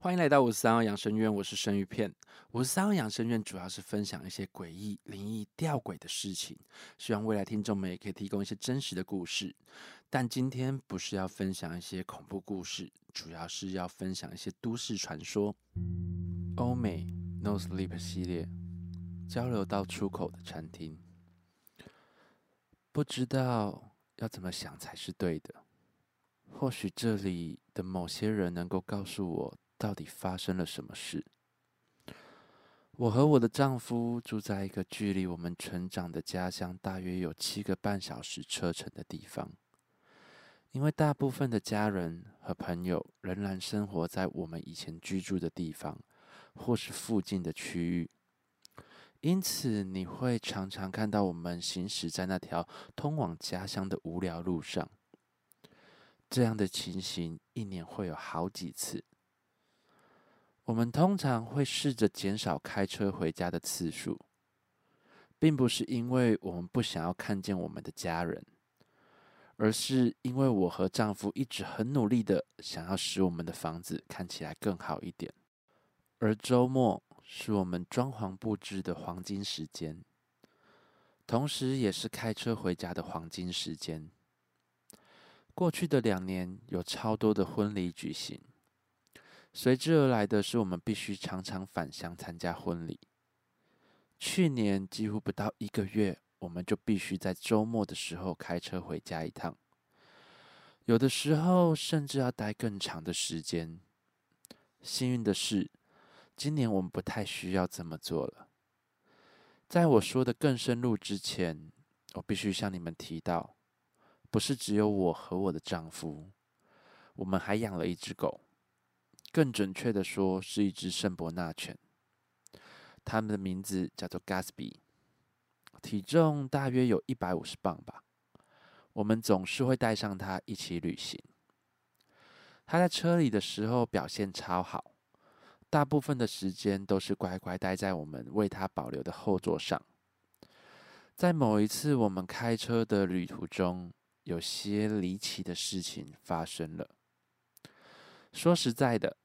欢迎来到五十三号养生院，我是生鱼片。五十三号养生院主要是分享一些诡异、灵异、吊诡的事情，希望未来听众们也可以提供一些真实的故事。但今天不是要分享一些恐怖故事，主要是要分享一些都市传说。欧美 No Sleep 系列交流到出口的餐厅，不知道要怎么想才是对的。或许这里的某些人能够告诉我。到底发生了什么事？我和我的丈夫住在一个距离我们成长的家乡大约有七个半小时车程的地方。因为大部分的家人和朋友仍然生活在我们以前居住的地方，或是附近的区域，因此你会常常看到我们行驶在那条通往家乡的无聊路上。这样的情形一年会有好几次。我们通常会试着减少开车回家的次数，并不是因为我们不想要看见我们的家人，而是因为我和丈夫一直很努力的想要使我们的房子看起来更好一点。而周末是我们装潢布置的黄金时间，同时也是开车回家的黄金时间。过去的两年有超多的婚礼举行。随之而来的是，我们必须常常返乡参加婚礼。去年几乎不到一个月，我们就必须在周末的时候开车回家一趟，有的时候甚至要待更长的时间。幸运的是，今年我们不太需要这么做了。在我说的更深入之前，我必须向你们提到，不是只有我和我的丈夫，我们还养了一只狗。更准确的说，是一只圣伯纳犬。它们的名字叫做 Gatsby，体重大约有一百五十磅吧。我们总是会带上它一起旅行。它在车里的时候表现超好，大部分的时间都是乖乖待在我们为它保留的后座上。在某一次我们开车的旅途中，有些离奇的事情发生了。说实在的，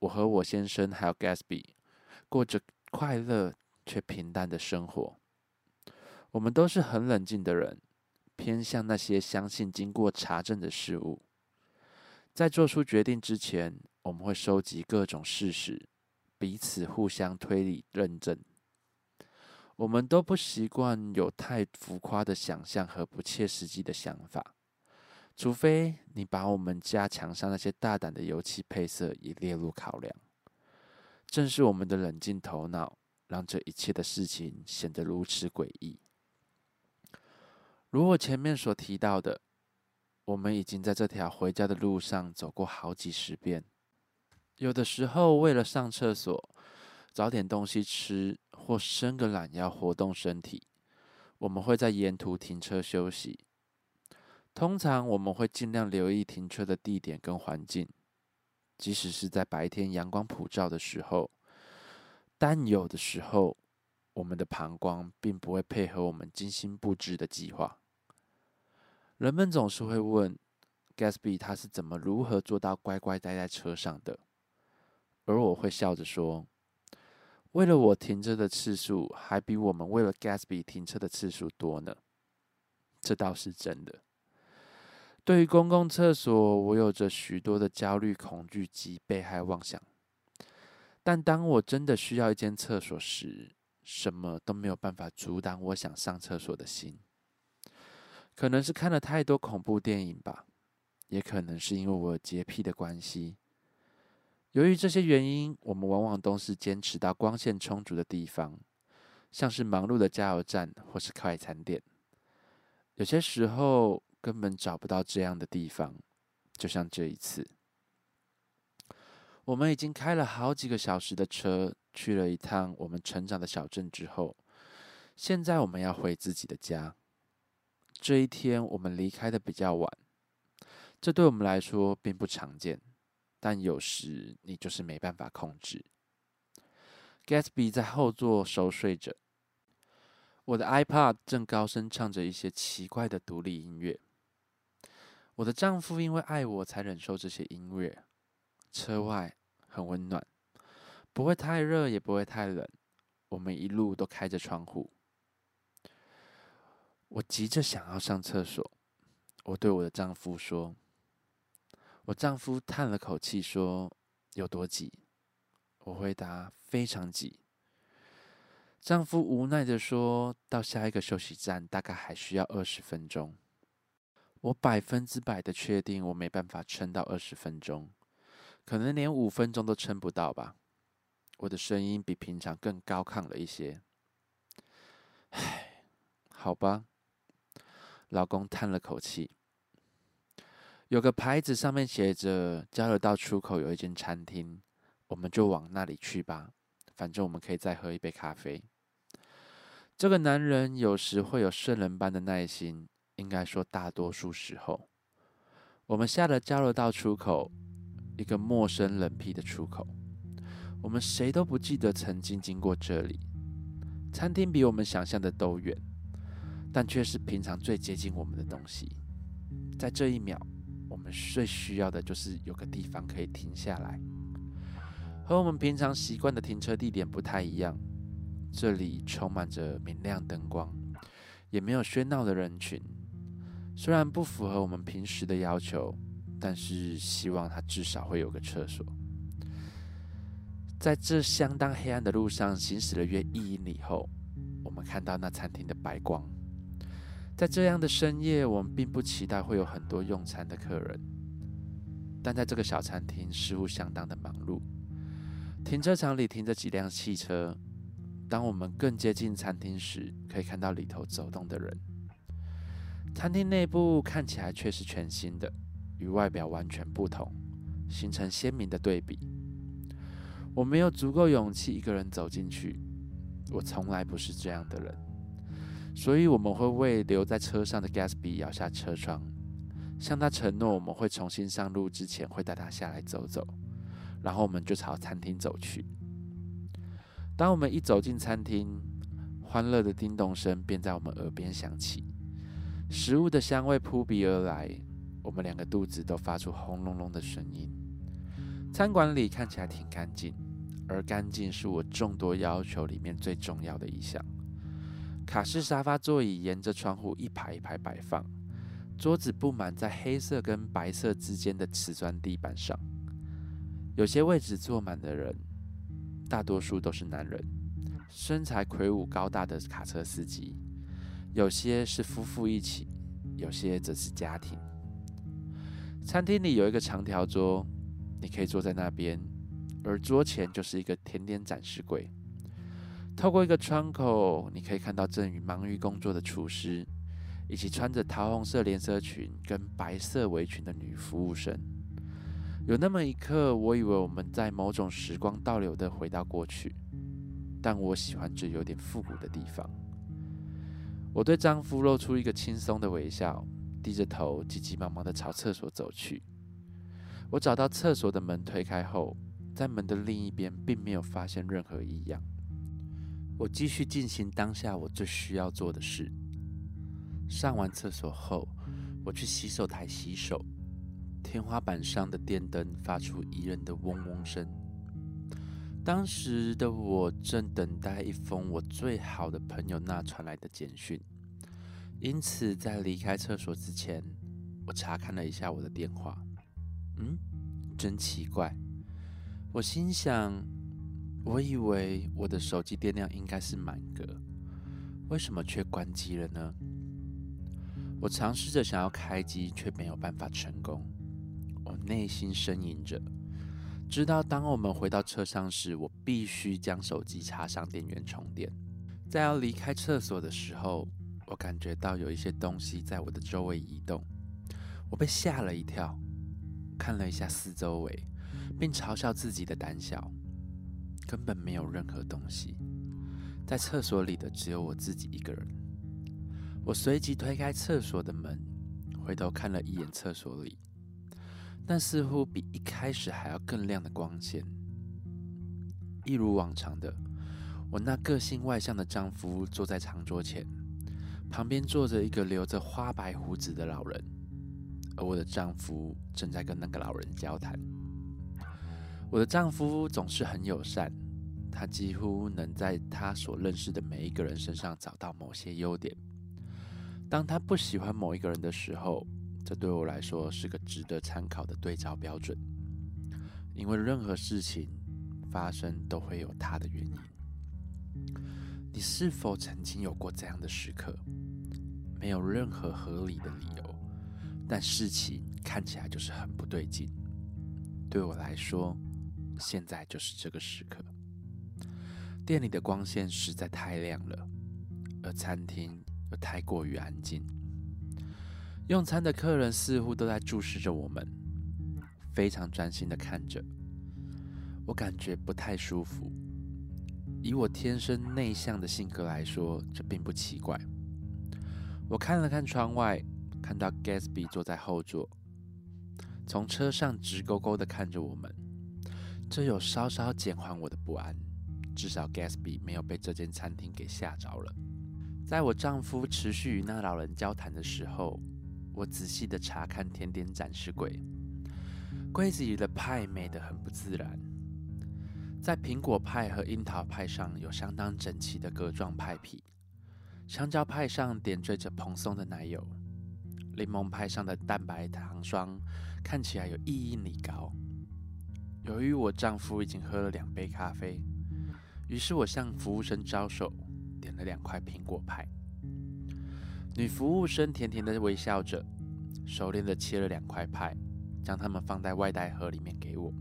我和我先生还有 Gatsby 过着快乐却平淡的生活。我们都是很冷静的人，偏向那些相信经过查证的事物。在做出决定之前，我们会收集各种事实，彼此互相推理认证。我们都不习惯有太浮夸的想象和不切实际的想法。除非你把我们家墙上那些大胆的油漆配色也列入考量，正是我们的冷静头脑，让这一切的事情显得如此诡异。如我前面所提到的，我们已经在这条回家的路上走过好几十遍。有的时候，为了上厕所、找点东西吃或伸个懒腰活动身体，我们会在沿途停车休息。通常我们会尽量留意停车的地点跟环境，即使是在白天阳光普照的时候，但有的时候我们的膀胱并不会配合我们精心布置的计划。人们总是会问 Gatsby 他是怎么如何做到乖乖待在车上的，而我会笑着说，为了我停车的次数还比我们为了 Gatsby 停车的次数多呢，这倒是真的。对于公共厕所，我有着许多的焦虑、恐惧及被害妄想。但当我真的需要一间厕所时，什么都没有办法阻挡我想上厕所的心。可能是看了太多恐怖电影吧，也可能是因为我洁癖的关系。由于这些原因，我们往往都是坚持到光线充足的地方，像是忙碌的加油站或是快餐店。有些时候。根本找不到这样的地方，就像这一次，我们已经开了好几个小时的车，去了一趟我们成长的小镇之后，现在我们要回自己的家。这一天我们离开的比较晚，这对我们来说并不常见，但有时你就是没办法控制。Gatsby 在后座熟睡着，我的 iPad 正高声唱着一些奇怪的独立音乐。我的丈夫因为爱我才忍受这些音乐。车外很温暖，不会太热，也不会太冷。我们一路都开着窗户。我急着想要上厕所，我对我的丈夫说。我丈夫叹了口气说：“有多挤？”我回答：“非常挤。”丈夫无奈的说：“到下一个休息站大概还需要二十分钟。”我百分之百的确定我没办法撑到二十分钟，可能连五分钟都撑不到吧。我的声音比平常更高亢了一些。唉，好吧。老公叹了口气。有个牌子上面写着“交流道出口有一间餐厅”，我们就往那里去吧。反正我们可以再喝一杯咖啡。这个男人有时会有圣人般的耐心，应该说大多数时候。我们下了交流道出口，一个陌生冷僻的出口。我们谁都不记得曾经经过这里。餐厅比我们想象的都远，但却是平常最接近我们的东西。在这一秒。我们最需要的就是有个地方可以停下来，和我们平常习惯的停车地点不太一样。这里充满着明亮灯光，也没有喧闹的人群。虽然不符合我们平时的要求，但是希望它至少会有个厕所。在这相当黑暗的路上行驶了约一英里后，我们看到那餐厅的白光。在这样的深夜，我们并不期待会有很多用餐的客人，但在这个小餐厅似乎相当的忙碌。停车场里停着几辆汽车。当我们更接近餐厅时，可以看到里头走动的人。餐厅内部看起来却是全新的，与外表完全不同，形成鲜明的对比。我没有足够勇气一个人走进去，我从来不是这样的人。所以我们会为留在车上的 Gatsby 摇下车窗，向他承诺我们会重新上路之前会带他下来走走，然后我们就朝餐厅走去。当我们一走进餐厅，欢乐的叮咚声便在我们耳边响起，食物的香味扑鼻而来，我们两个肚子都发出轰隆隆的声音。餐馆里看起来挺干净，而干净是我众多要求里面最重要的一项。卡式沙发座椅沿着窗户一排一排摆放，桌子布满在黑色跟白色之间的瓷砖地板上。有些位置坐满的人，大多数都是男人，身材魁梧高大的卡车司机；有些是夫妇一起，有些则是家庭。餐厅里有一个长条桌，你可以坐在那边，而桌前就是一个甜点展示柜。透过一个窗口，你可以看到正与忙于工作的厨师，以及穿着桃红色连身裙跟白色围裙的女服务生。有那么一刻，我以为我们在某种时光倒流的回到过去，但我喜欢这有点复古的地方。我对丈夫露出一个轻松的微笑，低着头，急急忙忙的朝厕所走去。我找到厕所的门，推开后，在门的另一边，并没有发现任何异样。我继续进行当下我最需要做的事。上完厕所后，我去洗手台洗手。天花板上的电灯发出宜人的嗡嗡声。当时的我正等待一封我最好的朋友那传来的简讯，因此在离开厕所之前，我查看了一下我的电话。嗯，真奇怪，我心想。我以为我的手机电量应该是满格，为什么却关机了呢？我尝试着想要开机，却没有办法成功。我内心呻吟着，知道当我们回到车上时，我必须将手机插上电源充电。在要离开厕所的时候，我感觉到有一些东西在我的周围移动，我被吓了一跳，看了一下四周围，并嘲笑自己的胆小。根本没有任何东西，在厕所里的只有我自己一个人。我随即推开厕所的门，回头看了一眼厕所里，但似乎比一开始还要更亮的光线。一如往常的，我那个性外向的丈夫坐在长桌前，旁边坐着一个留着花白胡子的老人，而我的丈夫正在跟那个老人交谈。我的丈夫总是很友善，他几乎能在他所认识的每一个人身上找到某些优点。当他不喜欢某一个人的时候，这对我来说是个值得参考的对照标准，因为任何事情发生都会有它的原因。你是否曾经有过这样的时刻？没有任何合理的理由，但事情看起来就是很不对劲。对我来说，现在就是这个时刻。店里的光线实在太亮了，而餐厅又太过于安静。用餐的客人似乎都在注视着我们，非常专心的看着。我感觉不太舒服。以我天生内向的性格来说，这并不奇怪。我看了看窗外，看到 Gatsby 坐在后座，从车上直勾勾的看着我们。这有稍稍减缓我的不安，至少 Gatsby 没有被这间餐厅给吓着了。在我丈夫持续与那老人交谈的时候，我仔细的查看甜点展示柜，柜子里的派美得很不自然。在苹果派和樱桃派上有相当整齐的格状派皮，香蕉派上点缀着蓬松的奶油，柠檬派上的蛋白糖霜看起来有一英里高。由于我丈夫已经喝了两杯咖啡，于是我向服务生招手，点了两块苹果派。女服务生甜甜的微笑着，熟练的切了两块派，将它们放在外带盒里面给我。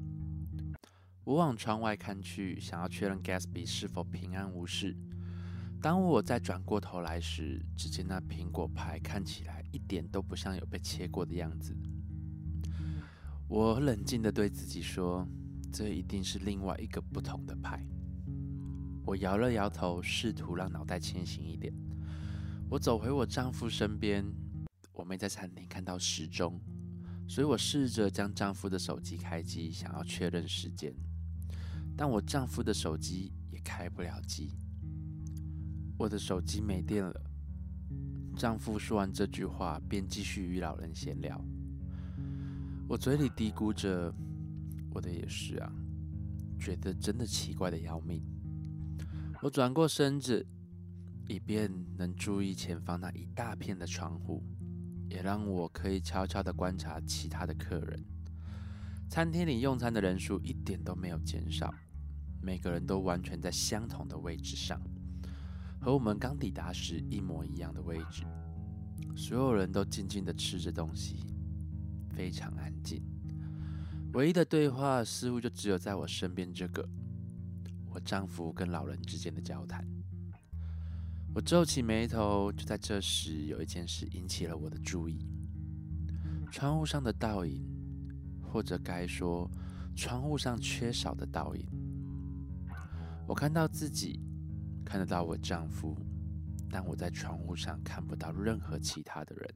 我往窗外看去，想要确认 Gatsby 是否平安无事。当我再转过头来时，只见那苹果派看起来一点都不像有被切过的样子。我冷静的对自己说：“这一定是另外一个不同的派。”我摇了摇头，试图让脑袋清醒一点。我走回我丈夫身边，我没在餐厅看到时钟，所以我试着将丈夫的手机开机，想要确认时间。但我丈夫的手机也开不了机。我的手机没电了。丈夫说完这句话，便继续与老人闲聊。我嘴里嘀咕着：“我的也是啊，觉得真的奇怪的要命。”我转过身子，以便能注意前方那一大片的窗户，也让我可以悄悄的观察其他的客人。餐厅里用餐的人数一点都没有减少，每个人都完全在相同的位置上，和我们刚抵达时一模一样的位置。所有人都静静的吃着东西。非常安静，唯一的对话似乎就只有在我身边这个我丈夫跟老人之间的交谈。我皱起眉头，就在这时，有一件事引起了我的注意：窗户上的倒影，或者该说，窗户上缺少的倒影。我看到自己，看得到我丈夫，但我在窗户上看不到任何其他的人。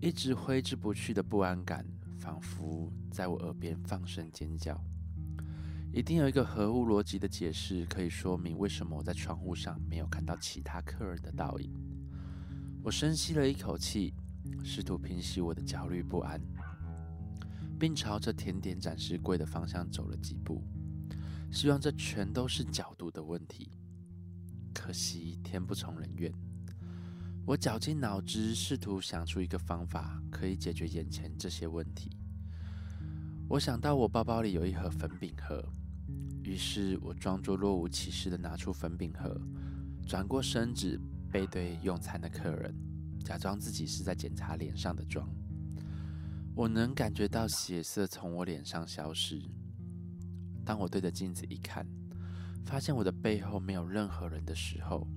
一直挥之不去的不安感，仿佛在我耳边放声尖叫。一定有一个合乎逻辑的解释，可以说明为什么我在窗户上没有看到其他客人的倒影。我深吸了一口气，试图平息我的焦虑不安，并朝着甜点展示柜的方向走了几步，希望这全都是角度的问题。可惜天不从人愿。我绞尽脑汁，试图想出一个方法可以解决眼前这些问题。我想到我包包里有一盒粉饼盒，于是我装作若无其事的拿出粉饼盒，转过身子背对用餐的客人，假装自己是在检查脸上的妆。我能感觉到血色从我脸上消失。当我对着镜子一看，发现我的背后没有任何人的时候。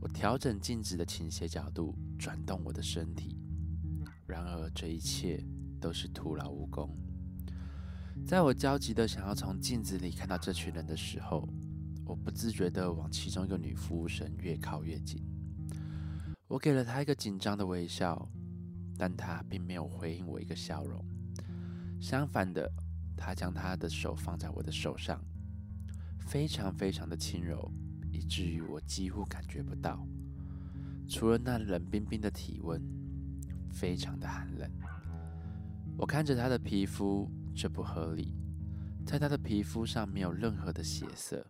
我调整镜子的倾斜角度，转动我的身体。然而，这一切都是徒劳无功。在我焦急的想要从镜子里看到这群人的时候，我不自觉地往其中一个女服务生越靠越近。我给了她一个紧张的微笑，但她并没有回应我一个笑容。相反的，她将她的手放在我的手上，非常非常的轻柔。以至于我几乎感觉不到，除了那冷冰冰的体温，非常的寒冷。我看着她的皮肤，这不合理。在他的皮肤上没有任何的血色，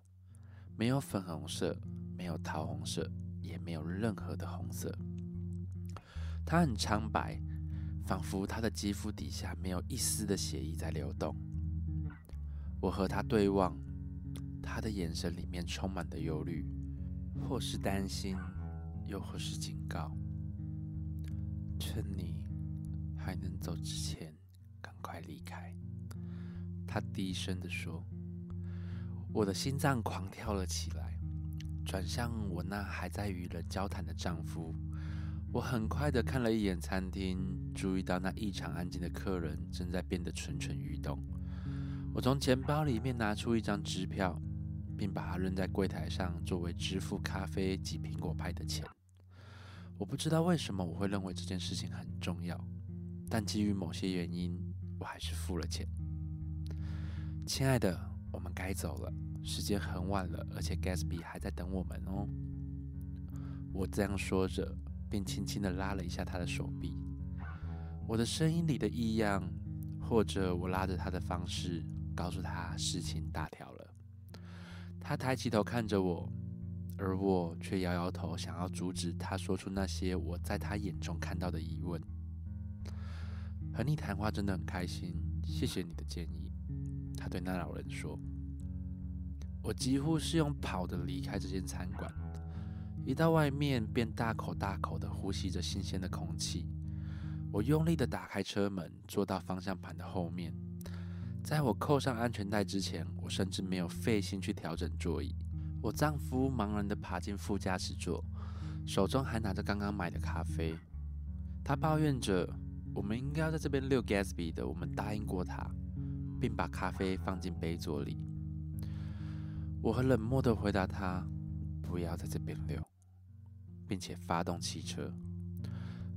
没有粉红色，没有桃红色，也没有任何的红色。他很苍白，仿佛他的肌肤底下没有一丝的血液在流动。我和他对望，他的眼神里面充满了忧虑，或是担心，又或是警告。趁你还能走之前，赶快离开。他低声的说。我的心脏狂跳了起来，转向我那还在与人交谈的丈夫。我很快的看了一眼餐厅，注意到那异常安静的客人正在变得蠢蠢欲动。我从钱包里面拿出一张支票，并把它扔在柜台上，作为支付咖啡及苹果派的钱。我不知道为什么我会认为这件事情很重要，但基于某些原因，我还是付了钱。亲爱的，我们该走了，时间很晚了，而且 Gatsby 还在等我们哦。我这样说着。便轻轻地拉了一下他的手臂，我的声音里的异样，或者我拉着他的方式，告诉他事情大条了。他抬起头看着我，而我却摇摇头，想要阻止他说出那些我在他眼中看到的疑问。和你谈话真的很开心，谢谢你的建议。他对那老人说：“我几乎是用跑的离开这间餐馆。”一到外面，便大口大口的呼吸着新鲜的空气。我用力的打开车门，坐到方向盘的后面。在我扣上安全带之前，我甚至没有费心去调整座椅。我丈夫茫然的爬进副驾驶座，手中还拿着刚刚买的咖啡。他抱怨着：“我们应该要在这边遛 Gatsby 的，我们答应过他，并把咖啡放进杯座里。”我很冷漠的回答他。不要在这边溜，并且发动汽车。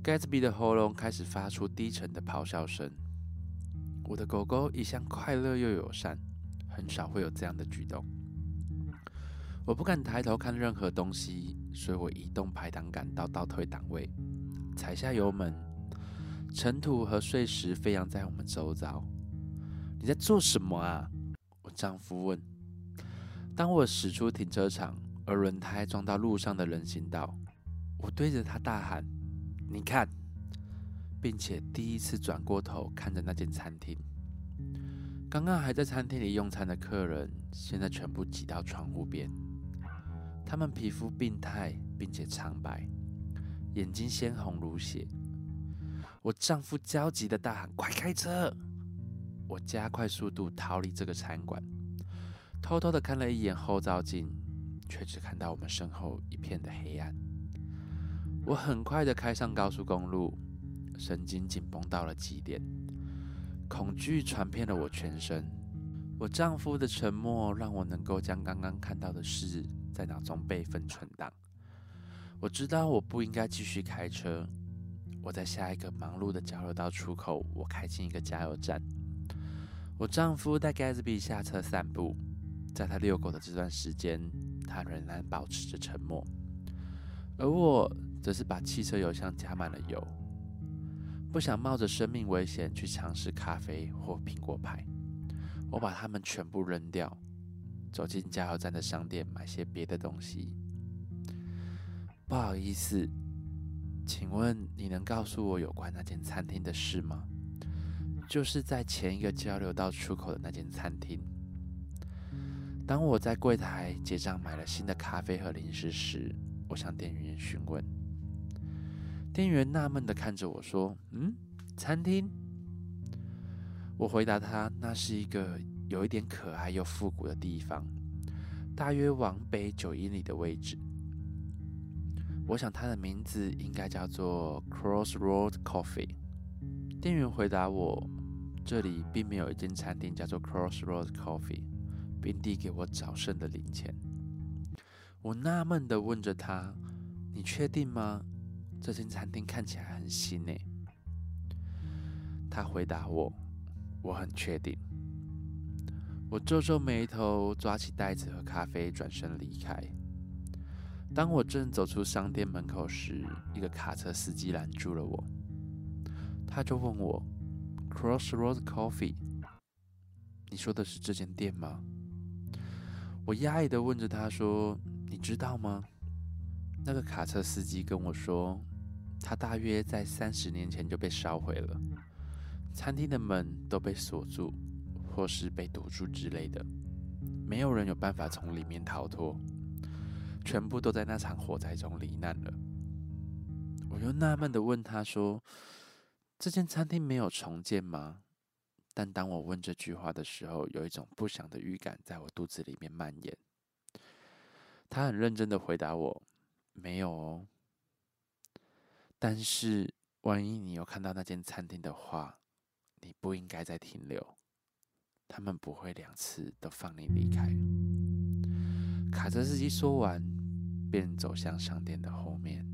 Gatsby 的喉咙开始发出低沉的咆哮声。我的狗狗一向快乐又友善，很少会有这样的举动。我不敢抬头看任何东西，所以我移动排挡杆到倒退档位，踩下油门。尘土和碎石飞扬在我们周遭。你在做什么啊？我丈夫问。当我驶出停车场。而轮胎撞到路上的人行道，我对着他大喊：“你看！”并且第一次转过头看着那间餐厅。刚刚还在餐厅里用餐的客人，现在全部挤到窗户边。他们皮肤病态，并且苍白，眼睛鲜红如血。我丈夫焦急的大喊：“快开车！”我加快速度逃离这个餐馆，偷偷的看了一眼后照镜。却只看到我们身后一片的黑暗。我很快的开上高速公路，神经紧绷到了极点，恐惧传遍了我全身。我丈夫的沉默让我能够将刚刚看到的事在脑中备份存档。我知道我不应该继续开车。我在下一个忙碌的交流道出口，我开进一个加油站。我丈夫带 Gatsby 下车散步，在他遛狗的这段时间。他仍然保持着沉默，而我则是把汽车油箱加满了油，不想冒着生命危险去尝试咖啡或苹果派。我把它们全部扔掉，走进加油站的商店买些别的东西。不好意思，请问你能告诉我有关那间餐厅的事吗？就是在前一个交流道出口的那间餐厅。当我在柜台结账买了新的咖啡和零食时，我向店员询问。店员纳闷的看着我说：“嗯，餐厅？”我回答他：“那是一个有一点可爱又复古的地方，大约往北九英里的位置。我想它的名字应该叫做 Crossroad Coffee。”店员回答我：“这里并没有一间餐厅叫做 Crossroad Coffee。”并递给我早剩的零钱。我纳闷的问着他：“你确定吗？这间餐厅看起来很新诶。”他回答我：“我很确定。”我皱皱眉头，抓起袋子和咖啡，转身离开。当我正走出商店门口时，一个卡车司机拦住了我。他就问我：“Crossroads Coffee。”你说的是这间店吗？”我压抑的问着他说：“你知道吗？”那个卡车司机跟我说，他大约在三十年前就被烧毁了，餐厅的门都被锁住，或是被堵住之类的，没有人有办法从里面逃脱，全部都在那场火灾中罹难了。我又纳闷的问他说：“这间餐厅没有重建吗？”但当我问这句话的时候，有一种不祥的预感在我肚子里面蔓延。他很认真的回答我。没有哦，但是万一你有看到那间餐厅的话，你不应该再停留。他们不会两次都放你离开。卡车司机说完，便走向商店的后面。